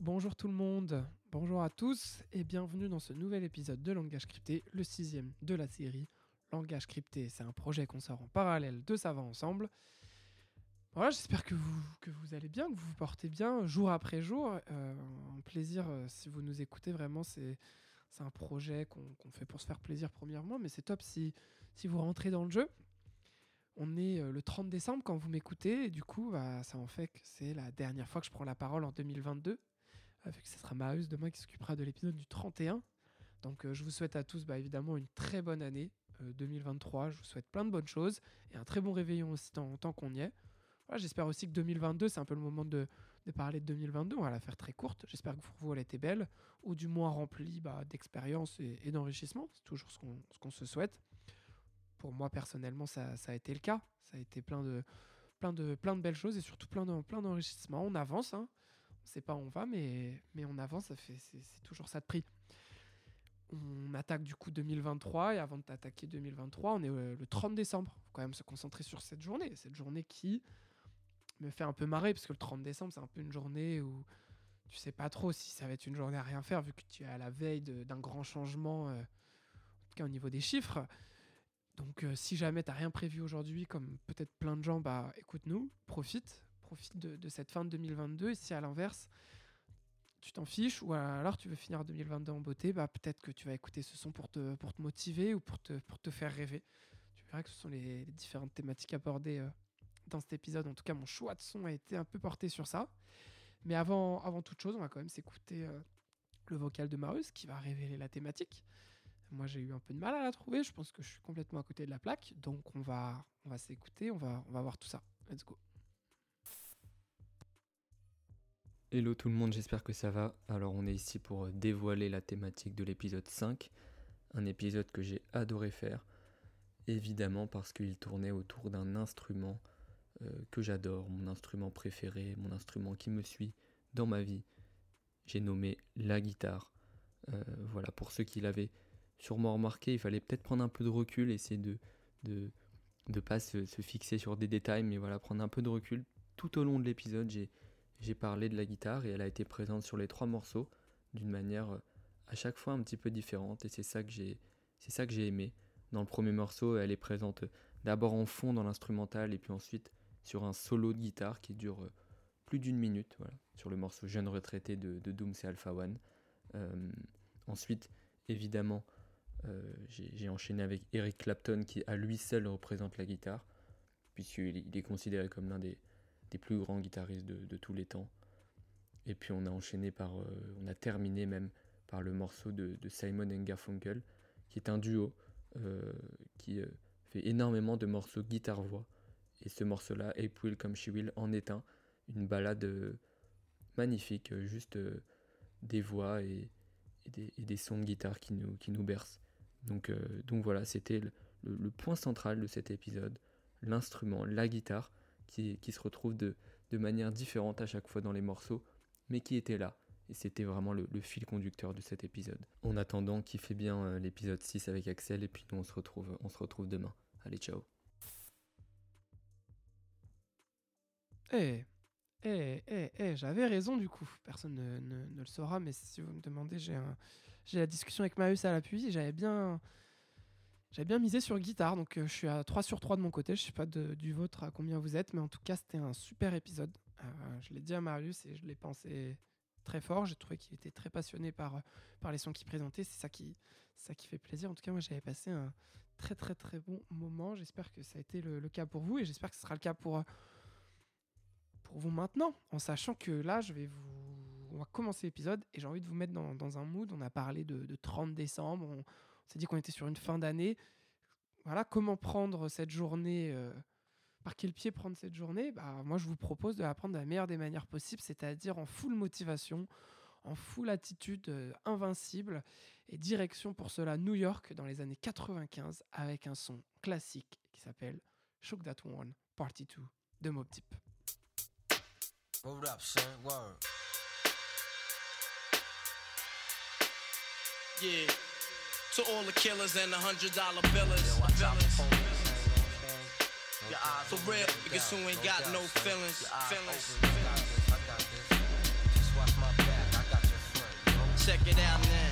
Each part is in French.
Bonjour tout le monde, bonjour à tous et bienvenue dans ce nouvel épisode de Langage Crypté, le sixième de la série. Langage Crypté, c'est un projet qu'on sort en parallèle de Savant Ensemble. Voilà, j'espère que vous, allez bien, que vous vous portez bien jour après jour. Euh, un plaisir euh, si vous nous écoutez, vraiment, c'est c'est un projet qu'on qu'on fait pour se faire plaisir premièrement, mais c'est top si, si vous rentrez dans le jeu. On est euh, le 30 décembre quand vous m'écoutez, et du coup, bah, ça en fait que c'est la dernière fois que je prends la parole en 2022. Avec ce sera Marius demain qui s'occupera de l'épisode du 31. Donc euh, je vous souhaite à tous bah, évidemment une très bonne année euh, 2023. Je vous souhaite plein de bonnes choses et un très bon réveillon aussi tant, tant qu'on y est. J'espère aussi que 2022, c'est un peu le moment de, parler de 2022. On va la faire très courte. J'espère que pour vous, elle était belle, ou du moins remplie bah, d'expérience et, d'enrichissement. C'est toujours ce qu'on se souhaite. Pour moi, personnellement, ça, ça a été le cas. Ça a été plein de, plein de, plein de belles choses et surtout plein de- plein d'enrichissements. On avance. Hein. On ne sait pas où on va, mais, mais on avance. C'est toujours ça de prix. On attaque du coup 2023 et avant de t'attaquer 2023, on est euh, le 30 décembre. faut quand même se concentrer sur cette journée. Cette journée qui me fait un peu marrer parce que le 30 décembre, c'est un peu une journée où tu sais pas trop si ça va être une journée à rien faire vu que tu es à la veille d'un grand changement, euh, en tout cas au niveau des chiffres. Donc euh, si jamais t'as rien prévu aujourd'hui, comme peut-être plein de gens, bah écoute-nous, profite, profite de, cette fin de 2022. Et si à l'inverse, tu t'en fiches ou alors tu veux finir 2022 en beauté, bah peut-être que tu vas écouter ce son pour te, pour te motiver ou pour te, pour te faire rêver. Tu verras que ce sont les, différentes thématiques abordées euh, dans cet épisode. En tout cas, mon choix de son a été un peu porté sur ça. Mais avant, avant toute chose, on va quand même s'écouter euh, le vocal de Marius qui va révéler la thématique. Moi, j'ai eu un peu de mal à la trouver. Je pense que je suis complètement à côté de la plaque. Donc, on va, on va s'écouter. On va, on va voir tout ça. Let's go. Hello tout le monde, j'espère que ça va. Alors on est ici pour euh, dévoiler la thématique de l'épisode 5, un épisode que j'ai adoré faire, évidemment parce qu'il tournait autour d'un instrument euh, que j'adore, mon instrument préféré, mon instrument qui me suit dans ma vie. J'ai nommé la guitare. Euh, voilà, pour ceux qui l'avaient sûrement remarqué, il fallait peut-être prendre un peu de recul, essayer de de, de pas se, fixer sur des détails, mais voilà, prendre un peu de recul. Tout au long de l'épisode, j'ai parlé de la guitare et elle a été présente sur les trois morceaux d'une manière euh, à chaque fois un petit peu différente et c'est ça que j'ai aimé. Dans le premier morceau, elle est présente d'abord en fond dans l'instrumental et puis ensuite sur un solo de guitare qui dure euh, plus d'une minute, voilà, sur le morceau Jeune retraité de, de Dooms et Alpha One. Euh, ensuite, évidemment, euh, j'ai enchaîné avec Eric Clapton qui à lui seul représente la guitare, puisqu'il il est considéré comme l'un des, plus grands guitaristes de, tous les temps. Et puis on a enchaîné par, euh, on a terminé même par le morceau de, de Simon Garfunkel, qui est un duo euh, qui fait énormément de morceaux guitare-voix. Et ce morceau-là, Ape Will Come She Will, en est un, une balade magnifique, juste des voix et, des, sons de guitare qui nous bercent. Donc, euh, donc voilà, c'était le, point central de cet épisode, l'instrument, la guitare, qui, qui se retrouve de, de manière différente à chaque fois dans les morceaux, mais qui était là. Et c'était vraiment le, fil conducteur de cet épisode. En attendant, kiffez bien euh, l'épisode 6 avec Axel, et puis nous on se retrouve, on se retrouve demain. Allez, ciao Eh, eh, eh, eh, j'avais raison du coup. Personne ne, ne- ne le saura, mais si vous me demandez, j'ai un- j'ai la discussion avec Marius à l'appui. J'avais bien, j'avais bien misé sur guitare, donc euh, je suis à 3 sur 3 de mon côté. Je sais pas du vôtre à combien vous êtes, mais en tout cas, c'était un super épisode. Euh, je l'ai dit à Marius et je l'ai pensé très fort. J'ai trouvé qu'il était très passionné par, par les sons qu'il présentait. C'est ça qui, ça qui fait plaisir. En tout cas, moi, j'avais passé un très, très, très bon moment. J'espère que ça a été le, le cas pour vous et j'espère que ce sera le cas pour. pour vous maintenant, en sachant que là, je vais vous. On va commencer l'épisode et j'ai envie de vous mettre dans, un mood. On a parlé de, de 30 décembre, on, s'est dit qu'on était sur une fin d'année. Voilà, comment prendre cette journée euh, Par quel pied prendre cette journée? Bah, Moi, je vous propose de la prendre de la meilleure des manières possibles, c'est-à-dire en full motivation, en full attitude euh, invincible et direction pour cela New York dans les années 95 avec un son classique qui s'appelle Shook That One Party 2 de Mob Deep. Word. Yeah. To all the killers and the hundred dollar billers. Yo, watch out for police, man, you know what I'm saying? For real, niggas who ain't got no feelings. Feelings. Check it out now.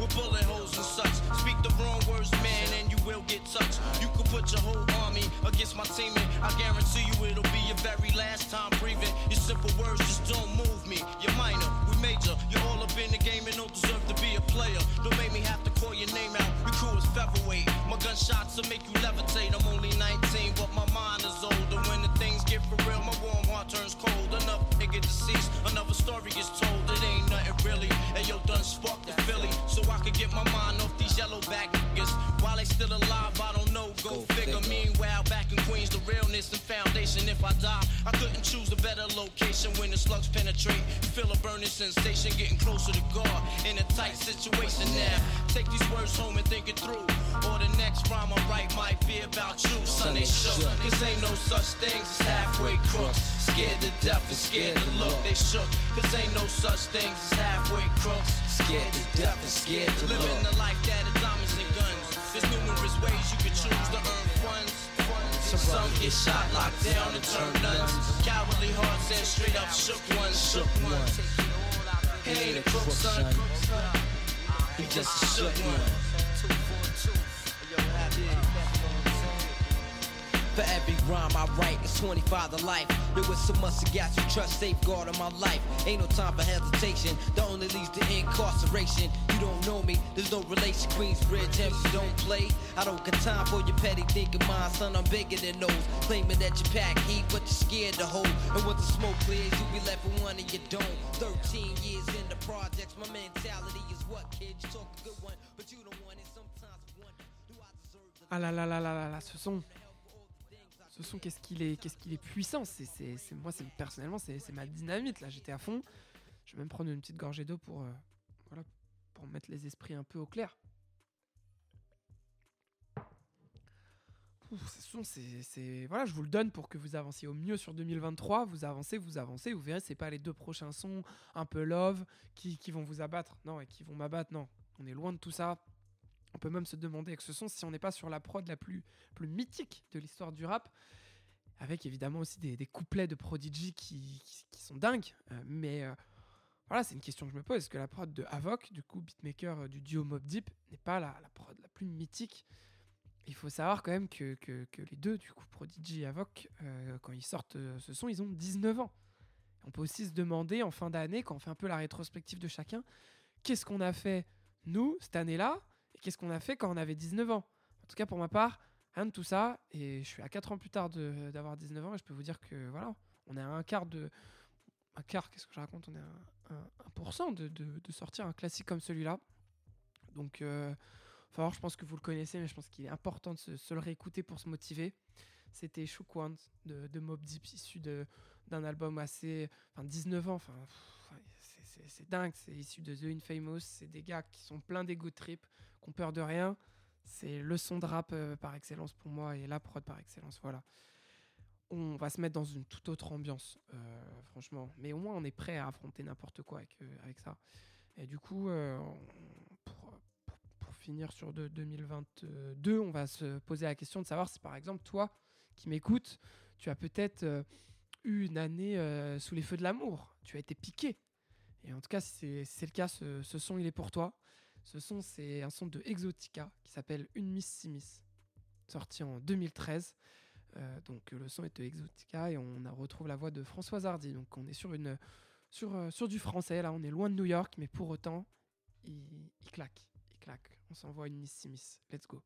with bullet holes and such. Speak the wrong words, man, and you will get touched. You could put your whole army against my team, and I guarantee you it'll be your very last time breathing. Your simple words just don't move me. You're minor, we major. You're all up in the game and don't deserve to be a player. Don't make me have to call your name out. Your crew is featherweight. My gunshots will make you levitate. I'm only 19, but my mind is older. When the things get for real, my warm heart turns cold. Enough nigga deceased, another story gets told. It ain't nothing really. And yo, done sparked the Philly, so Queens, the foundation. If I die, I couldn't choose a better location when the slugs penetrate. Feel a burning sensation, getting closer to God in a tight situation now. Take these words home and think it through. Or the next rhyme I write might be about you. Son, they shook. Cause ain't no such things as halfway crooks. Scared to death and scared to look. They shook. Cause ain't no such things as halfway crooks. Scared to death and scared to look. Living the life that is diamonds and guns. There's numerous ways you can choose to earn funds. Some get shot, locked down, and turn nuns. Cowardly hearts and straight up shook ones, shook ones. He ain't a crook, son. He just a shook one. For every rhyme I write, it's 25 to life. There was so much I got you trust, safeguard of my life. Ain't no time for hesitation, that only leads to incarceration. You don't know me, there's no relation. Queensbridge, MC don't play. I don't got time for your petty thinking, mind, son. I'm bigger than those. Claiming that you pack heat, but you're scared to hold. And once the smoke clears, you be left with one and you don't. 13 years in the projects, my mentality is what, kid? You talk a good one, but you don't want it. Sometimes wonder, do I deserve the Ah là là là là là là, ce son. Ce son, qu'est-ce qu'il est, qu'est-ce qu'il est puissant. C'est, c'est, moi, personnellement, c'est, ma dynamite. Là, j'étais à fond. Je vais même prendre une petite gorgée d'eau pour, euh, mettre les esprits un peu au clair. Ce son, voilà, je vous le donne pour que vous avanciez au mieux sur 2023. Vous avancez, vous avancez. Vous verrez, c'est pas les deux prochains sons un peu love qui, qui vont vous abattre. Non, et qui vont m'abattre. Non, on est loin de tout ça. On peut même se demander avec ce son si on n'est pas sur la prod la plus, mythique de l'histoire du rap, avec évidemment aussi des, couplets de Prodigy qui, sont dingues. Euh, mais euh, voilà, c'est une question que je me pose. Est-ce que la prod de Havok, du coup beatmaker euh, du duo Mob Deep, n'est pas la, la prod la plus mythique? Il faut savoir quand même que, les deux, du coup Prodigy et euh, quand ils sortent ce son, ils ont 19 ans. On peut aussi se demander en fin d'année, quand on fait un peu la rétrospective de chacun, qu'est-ce qu'on a fait nous cette année-là? Qu'est-ce qu'on a fait quand on avait 19 ans? En tout cas, pour ma part, rien de tout ça. Et je suis à 4 ans plus tard d'avoir 19 ans et je peux vous dire que voilà, on est à un quart de. Un quart, qu'est-ce que je raconte? On est à un, un pour cent de, de- sortir un classique comme celui-là. Donc, euh, voir, je pense que vous le connaissez, mais je pense qu'il est important de se, le réécouter pour se motiver. C'était Shook de, de Mob Deep, issu d'un album assez. Enfin, 19 ans, enfin. C'est- dingue, c'est issu de The Infamous. C'est des gars qui sont pleins d'ego trip, qui ont peur de rien. C'est le son de rap euh, par excellence pour moi et la prod par excellence. Voilà. On va se mettre dans une toute autre ambiance, euh, franchement. Mais au moins, on est prêt à affronter n'importe quoi avec, euh, avec ça. Et du coup, pour, finir sur de- 2022, on va se poser la question de savoir si, par exemple, toi qui m'écoutes, tu as peut-être eu une année sous les feux de l'amour. Tu as été piqué. Et en tout cas, si c'est le cas, ce, son, il est pour toi. Ce son, c'est un son de Exotica qui s'appelle Une Miss Simis, sorti en 2013. Euh, donc le son est de Exotica et on retrouve la voix de Françoise Hardy. Donc on est sur, une, sur, euh, sur du français, là on est loin de New York, mais pour autant, il claque, il claque. On s'envoie une Miss Simis. Let's go.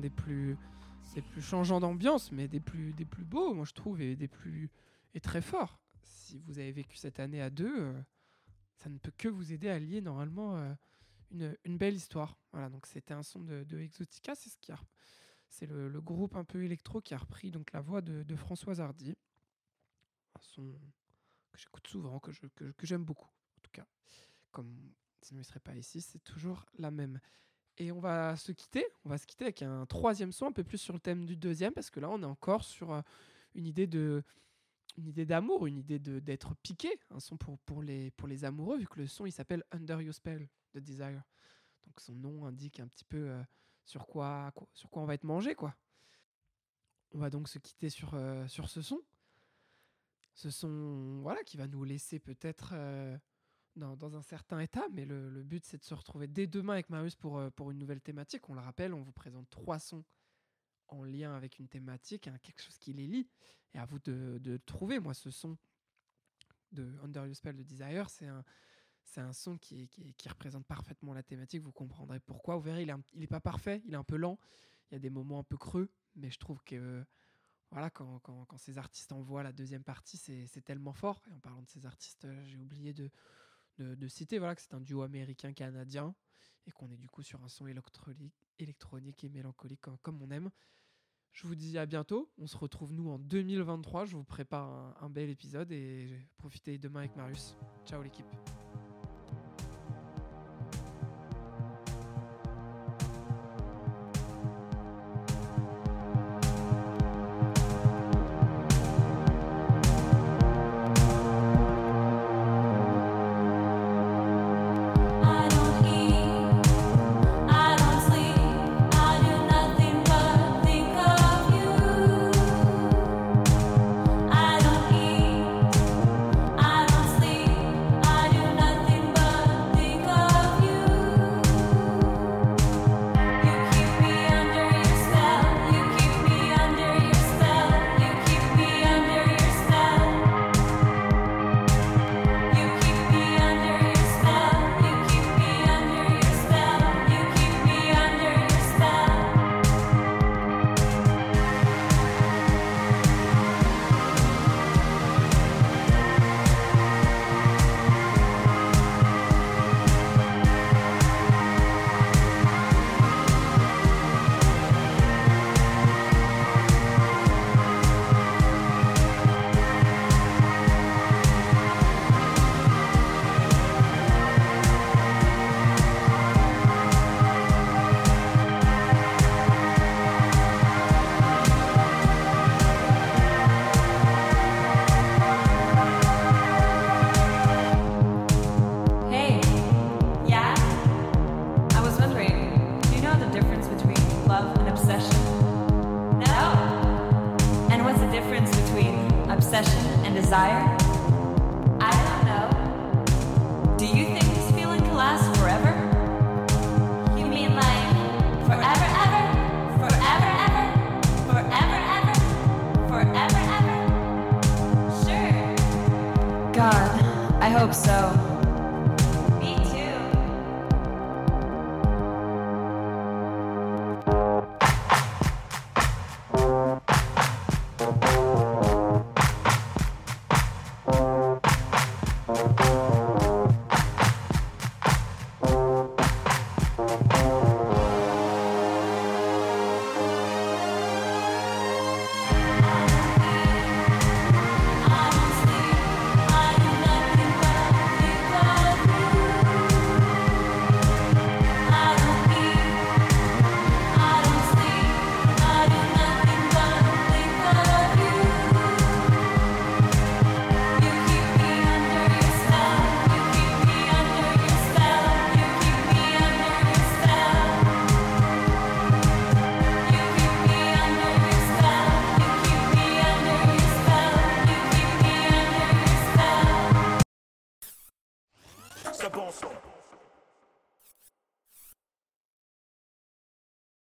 Des plus, des plus changeants d'ambiance, mais des plus, des plus beaux, moi je trouve, et des plus et très forts. Si vous avez vécu cette année à deux, euh, ça ne peut que vous aider à lier normalement euh, une, une belle histoire. Voilà, donc c'était un son de, Exotica, c'est ce qui a, c'est le, groupe un peu électro qui a repris donc la voix de, de Françoise Hardy. Un son que j'écoute souvent, que je- que- j'aime beaucoup, en tout cas. Comme sinon il serait pas ici, c'est toujours la même. Et on va se quitter. On va se quitter avec un troisième son, un peu plus sur le thème du deuxième, parce que là, on est encore sur euh, une idée de, une idée d'amour, une idée d'être piqué, un son pour pour les pour les amoureux, vu que le son il s'appelle Under Your Spell de Desire. Donc son nom indique un petit peu euh, sur quoi, quoi- sur quoi on va être mangé, quoi. On va donc se quitter sur euh, sur ce son. Ce son, voilà, qui va nous laisser peut-être dans, un certain état, mais le, but c'est de se retrouver dès demain avec Marius pour, euh, pour une nouvelle thématique. On le rappelle, on vous présente trois sons en lien avec une thématique, hein, quelque chose qui les lie, et à vous de, de trouver. Moi, ce son de Under Your Spell de Desire, c'est un, c'est un son qui, qui, représente parfaitement la thématique. Vous comprendrez pourquoi. Vous verrez, il est, pas parfait, il est un peu lent. Il y a des moments un peu creux, mais je trouve que voilà, quand, quand, quand ces artistes envoient la deuxième partie, c'est c'est tellement fort. Et en parlant de ces artistes, euh, j'ai oublié de, de, citer voilà, que c'est un duo américain-canadien et qu'on est du coup sur un son électronique, et mélancolique comme, comme on aime. Je vous dis à bientôt. On se retrouve nous en 2023. Je vous prépare un, un bel épisode et profitez demain avec Marius. Ciao l'équipe.